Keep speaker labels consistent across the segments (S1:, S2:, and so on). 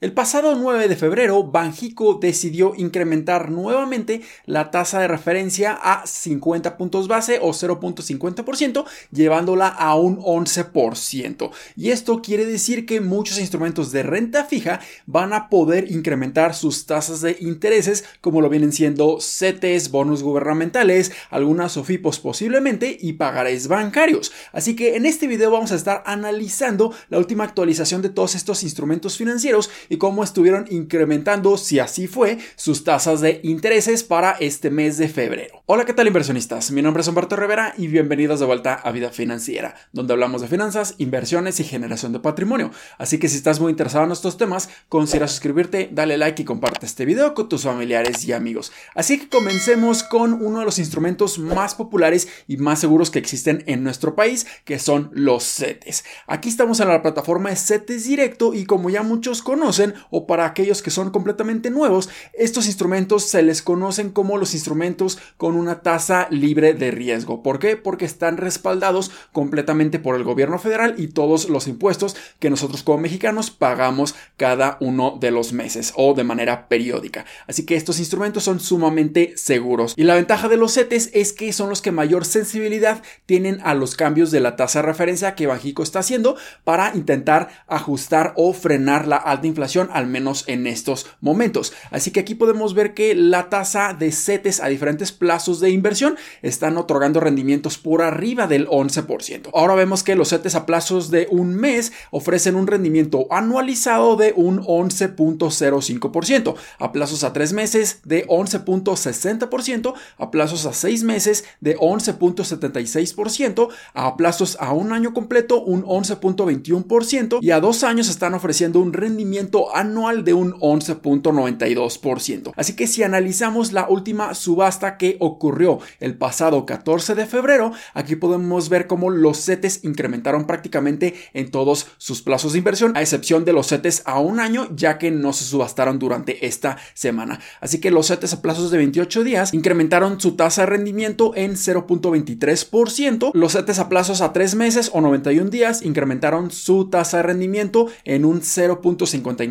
S1: El pasado 9 de febrero, Banjico decidió incrementar nuevamente la tasa de referencia a 50 puntos base o 0.50%, llevándola a un 11%. Y esto quiere decir que muchos instrumentos de renta fija van a poder incrementar sus tasas de intereses, como lo vienen siendo CETES, bonos gubernamentales, algunas OFIPOS posiblemente y pagarés bancarios. Así que en este video vamos a estar analizando la última actualización de todos estos instrumentos financieros y cómo estuvieron incrementando, si así fue, sus tasas de intereses para este mes de febrero. Hola, ¿qué tal inversionistas? Mi nombre es Humberto Rivera y bienvenidos de vuelta a Vida Financiera, donde hablamos de finanzas, inversiones y generación de patrimonio. Así que si estás muy interesado en estos temas, considera suscribirte, dale like y comparte este video con tus familiares y amigos. Así que comencemos con uno de los instrumentos más populares y más seguros que existen en nuestro país, que son los CETES. Aquí estamos en la plataforma de CETES Directo y como ya muchos conocen, o para aquellos que son completamente nuevos, estos instrumentos se les conocen como los instrumentos con una tasa libre de riesgo. ¿Por qué? Porque están respaldados completamente por el gobierno federal y todos los impuestos que nosotros como mexicanos pagamos cada uno de los meses o de manera periódica. Así que estos instrumentos son sumamente seguros. Y la ventaja de los CETES es que son los que mayor sensibilidad tienen a los cambios de la tasa de referencia que Bajico está haciendo para intentar ajustar o frenar la alta inflación al menos en estos momentos. Así que aquí podemos ver que la tasa de CETES a diferentes plazos de inversión están otorgando rendimientos por arriba del 11%. Ahora vemos que los CETES a plazos de un mes ofrecen un rendimiento anualizado de un 11.05%, a plazos a tres meses de 11.60%, a plazos a seis meses de 11.76%, a plazos a un año completo un 11.21% y a dos años están ofreciendo un rendimiento anual de un 11.92%. Así que si analizamos la última subasta que ocurrió el pasado 14 de febrero, aquí podemos ver cómo los CETES incrementaron prácticamente en todos sus plazos de inversión, a excepción de los CETES a un año, ya que no se subastaron durante esta semana. Así que los CETES a plazos de 28 días incrementaron su tasa de rendimiento en 0.23%, los CETES a plazos a 3 meses o 91 días incrementaron su tasa de rendimiento en un 0.59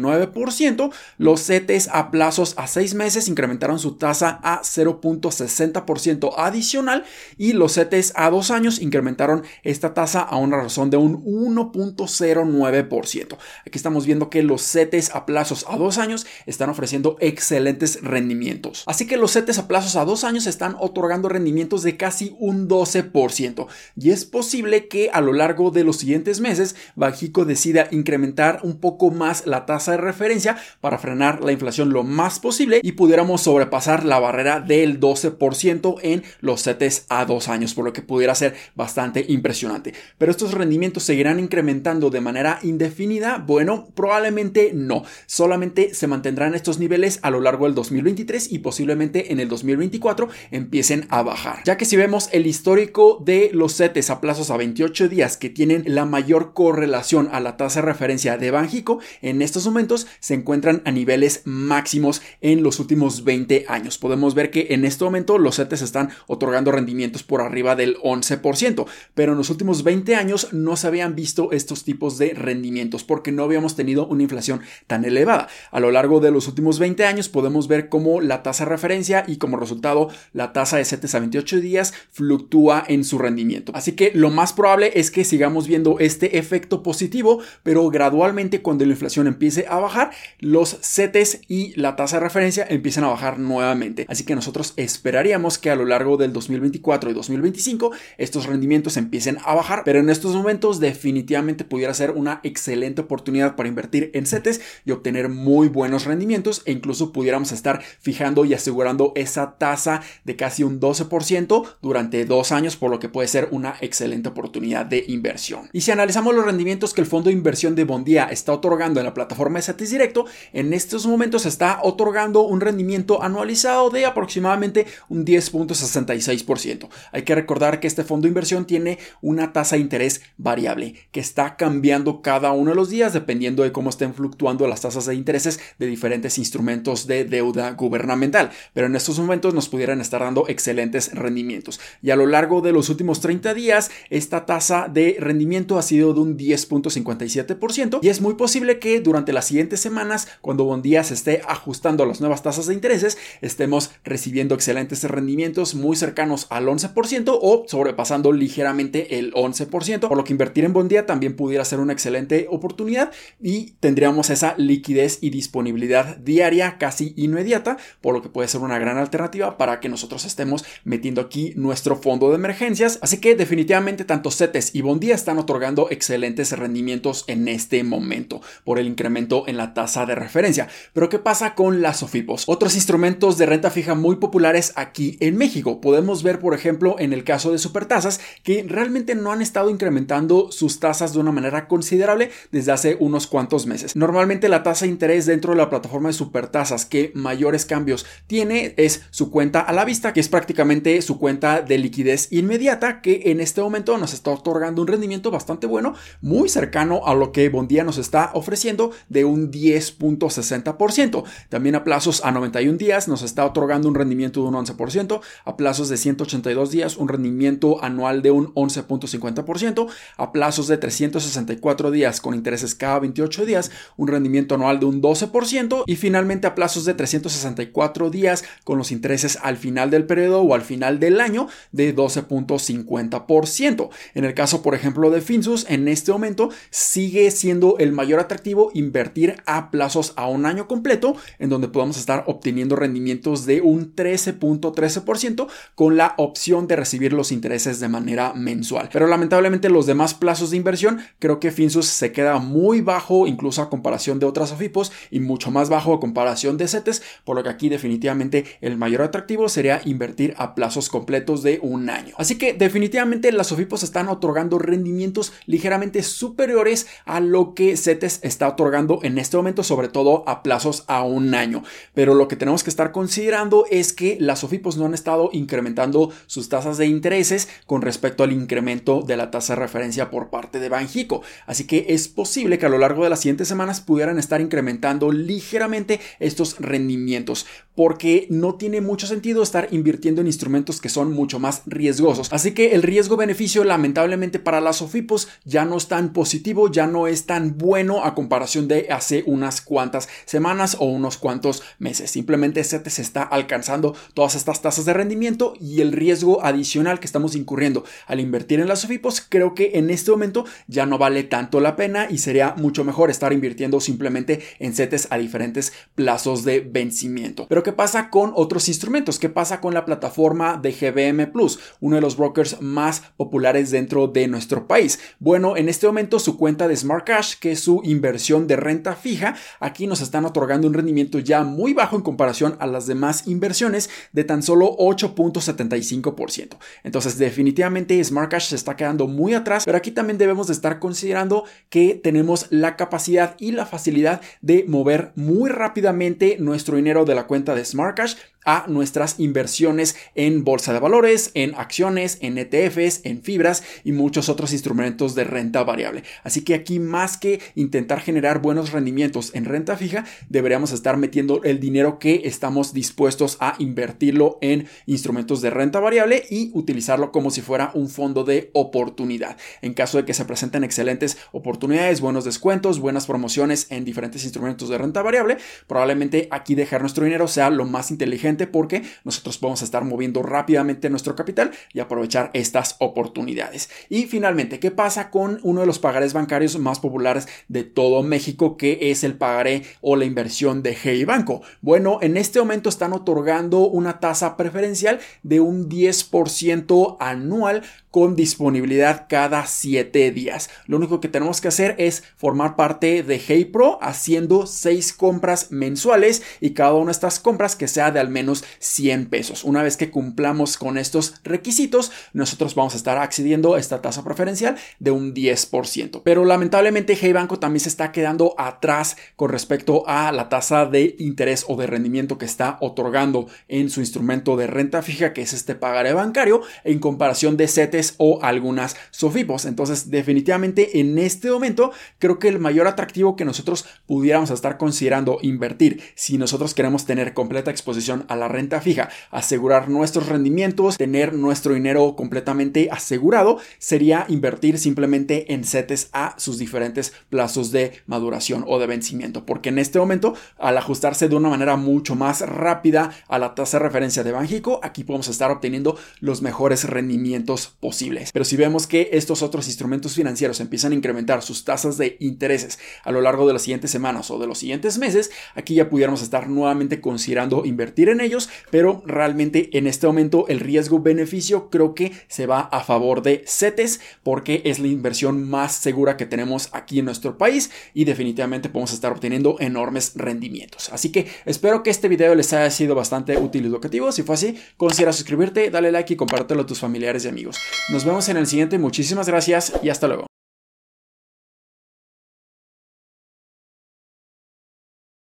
S1: los CETES a plazos a 6 meses incrementaron su tasa a 0.60% adicional y los CETES a 2 años incrementaron esta tasa a una razón de un 1.09%. Aquí estamos viendo que los CETES a plazos a 2 años están ofreciendo excelentes rendimientos. Así que los CETES a plazos a 2 años están otorgando rendimientos de casi un 12% y es posible que a lo largo de los siguientes meses Bajico decida incrementar un poco más la tasa de referencia para frenar la inflación lo más posible y pudiéramos sobrepasar la barrera del 12% en los CETES a dos años, por lo que pudiera ser bastante impresionante. Pero estos rendimientos seguirán incrementando de manera indefinida? Bueno, probablemente no. Solamente se mantendrán estos niveles a lo largo del 2023 y posiblemente en el 2024 empiecen a bajar. Ya que si vemos el histórico de los CETES a plazos a 28 días que tienen la mayor correlación a la tasa de referencia de Banjico, en estos momentos se encuentran a niveles máximos en los últimos 20 años. Podemos ver que en este momento los CETES están otorgando rendimientos por arriba del 11%, pero en los últimos 20 años no se habían visto estos tipos de rendimientos porque no habíamos tenido una inflación tan elevada. A lo largo de los últimos 20 años podemos ver cómo la tasa de referencia y como resultado la tasa de CETES a 28 días fluctúa en su rendimiento. Así que lo más probable es que sigamos viendo este efecto positivo, pero gradualmente cuando la inflación empiece a bajar, los CETES y la tasa de referencia empiezan a bajar nuevamente. Así que nosotros esperaríamos que a lo largo del 2024 y 2025 estos rendimientos empiecen a bajar, pero en estos momentos definitivamente pudiera ser una excelente oportunidad para invertir en CETES y obtener muy buenos rendimientos e incluso pudiéramos estar fijando y asegurando esa tasa de casi un 12% durante dos años, por lo que puede ser una excelente oportunidad de inversión. Y si analizamos los rendimientos que el fondo de inversión de Bondía está otorgando en la plataforma CETES Directo, en estos momentos está otorgando un rendimiento anualizado de aproximadamente un 10.66%. Hay que recordar que este fondo de inversión tiene una tasa de interés variable que está cambiando cada uno de los días dependiendo de cómo estén fluctuando las tasas de intereses de diferentes instrumentos de deuda gubernamental. Pero en estos momentos nos pudieran estar dando excelentes rendimientos. Y a lo largo de los últimos 30 días, esta tasa de rendimiento ha sido de un 10.57% y es muy posible que durante la las siguientes semanas, cuando Bondía se esté ajustando a las nuevas tasas de intereses, estemos recibiendo excelentes rendimientos muy cercanos al 11% o sobrepasando ligeramente el 11%, por lo que invertir en Bondía también pudiera ser una excelente oportunidad y tendríamos esa liquidez y disponibilidad diaria casi inmediata, por lo que puede ser una gran alternativa para que nosotros estemos metiendo aquí nuestro fondo de emergencias. Así que definitivamente tanto CETES y Bondía están otorgando excelentes rendimientos en este momento por el incremento en la tasa de referencia. Pero ¿qué pasa con las SOFIPOS? Otros instrumentos de renta fija muy populares aquí en México. Podemos ver, por ejemplo, en el caso de supertasas, que realmente no han estado incrementando sus tasas de una manera considerable desde hace unos cuantos meses. Normalmente la tasa de interés dentro de la plataforma de supertasas que mayores cambios tiene es su cuenta a la vista, que es prácticamente su cuenta de liquidez inmediata, que en este momento nos está otorgando un rendimiento bastante bueno, muy cercano a lo que Bondía nos está ofreciendo de un 10.60%. También a plazos a 91 días nos está otorgando un rendimiento de un 11%, a plazos de 182 días un rendimiento anual de un 11.50%, a plazos de 364 días con intereses cada 28 días un rendimiento anual de un 12% y finalmente a plazos de 364 días con los intereses al final del periodo o al final del año de 12.50%. En el caso, por ejemplo, de Finsus, en este momento sigue siendo el mayor atractivo invertir a plazos a un año completo, en donde podamos estar obteniendo rendimientos de un 13.13% con la opción de recibir los intereses de manera mensual. Pero lamentablemente los demás plazos de inversión, creo que Finsus se queda muy bajo, incluso a comparación de otras OFIPOS y mucho más bajo a comparación de CETES, por lo que aquí definitivamente el mayor atractivo sería invertir a plazos completos de un año. Así que definitivamente las OFIPOS están otorgando rendimientos ligeramente superiores a lo que CETES está otorgando en este momento, sobre todo a plazos a un año. Pero lo que tenemos que estar considerando es que las OFIPOS no han estado incrementando sus tasas de intereses con respecto al incremento de la tasa de referencia por parte de Banjico. Así que es posible que a lo largo de las siguientes semanas pudieran estar incrementando ligeramente estos rendimientos, porque no tiene mucho sentido estar invirtiendo en instrumentos que son mucho más riesgosos. Así que el riesgo-beneficio lamentablemente para las OFIPOS ya no es tan positivo, ya no es tan bueno a comparación de hace unas cuantas semanas o unos cuantos meses. Simplemente se está alcanzando todas estas tasas de rendimiento y el riesgo adicional que estamos incurriendo al invertir en las OFIPOS creo que en este momento ya no vale tanto la pena y sería mucho mejor estar invirtiendo simplemente en CETES a diferentes plazos de vencimiento. Pero ¿qué pasa con otros instrumentos? ¿Qué pasa con la plataforma de GBM Plus, uno de los brokers más populares dentro de nuestro país? Bueno, en este momento su cuenta de Smart Cash, que es su inversión de renta fija, aquí nos están otorgando un rendimiento ya muy bajo en comparación a las demás inversiones de tan solo 8.75%. Entonces, definitivamente Smart Cash se está quedando muy atrás, pero aquí también debemos de estar considerando que tenemos la capacidad y la facilidad de mover muy rápidamente nuestro dinero de la cuenta de Smart Cash a nuestras inversiones en bolsa de valores, en acciones, en ETFs, en fibras y muchos otros instrumentos de renta variable. Así que aquí más que intentar generar buenos rendimientos en renta fija, deberíamos estar metiendo el dinero que estamos dispuestos a invertirlo en instrumentos de renta variable y utilizarlo como si fuera un fondo de oportunidad. En caso de que se presenten excelentes oportunidades, buenos descuentos, buenas promociones en diferentes instrumentos de renta variable, probablemente aquí dejar nuestro dinero sea lo más inteligente porque nosotros podemos estar moviendo rápidamente nuestro capital y aprovechar estas oportunidades. Y finalmente, ¿qué pasa con uno de los pagarés bancarios más populares de todo México, que es el pagaré o la inversión de Hey Banco? Bueno, en este momento están otorgando una tasa preferencial de un 10% anual con disponibilidad cada 7 días. Lo único que tenemos que hacer es formar parte de Hey Pro haciendo 6 compras mensuales y cada una de estas compras que sea de al menos 100 pesos. Una vez que cumplamos con estos requisitos, nosotros vamos a estar accediendo a esta tasa preferencial de un 10%. Pero lamentablemente Hey Banco también se está quedando atrás con respecto a la tasa de interés o de rendimiento que está otorgando en su instrumento de renta fija, que es este pagaré bancario, en comparación de CETES o algunas SOFIPOS. Entonces, definitivamente en este momento, creo que el mayor atractivo que nosotros pudiéramos estar considerando invertir si nosotros queremos tener completa exposición a la renta fija, asegurar nuestros rendimientos, tener nuestro dinero completamente asegurado, sería invertir simplemente en CETES a sus diferentes plazos de maduración o de vencimiento, porque en este momento, al ajustarse de una manera mucho más rápida a la tasa de referencia de Banjico, aquí podemos estar obteniendo los mejores rendimientos posibles. Pero si vemos que estos otros instrumentos financieros empiezan a incrementar sus tasas de intereses a lo largo de las siguientes semanas o de los siguientes meses, aquí ya pudiéramos estar nuevamente considerando invertir ellos, pero realmente en este momento el riesgo-beneficio creo que se va a favor de CETES porque es la inversión más segura que tenemos aquí en nuestro país y definitivamente podemos estar obteniendo enormes rendimientos. Así que espero que este video les haya sido bastante útil y educativo. Si fue así, considera suscribirte, dale like y compártelo a tus familiares y amigos. Nos vemos en el siguiente. Muchísimas gracias y hasta luego.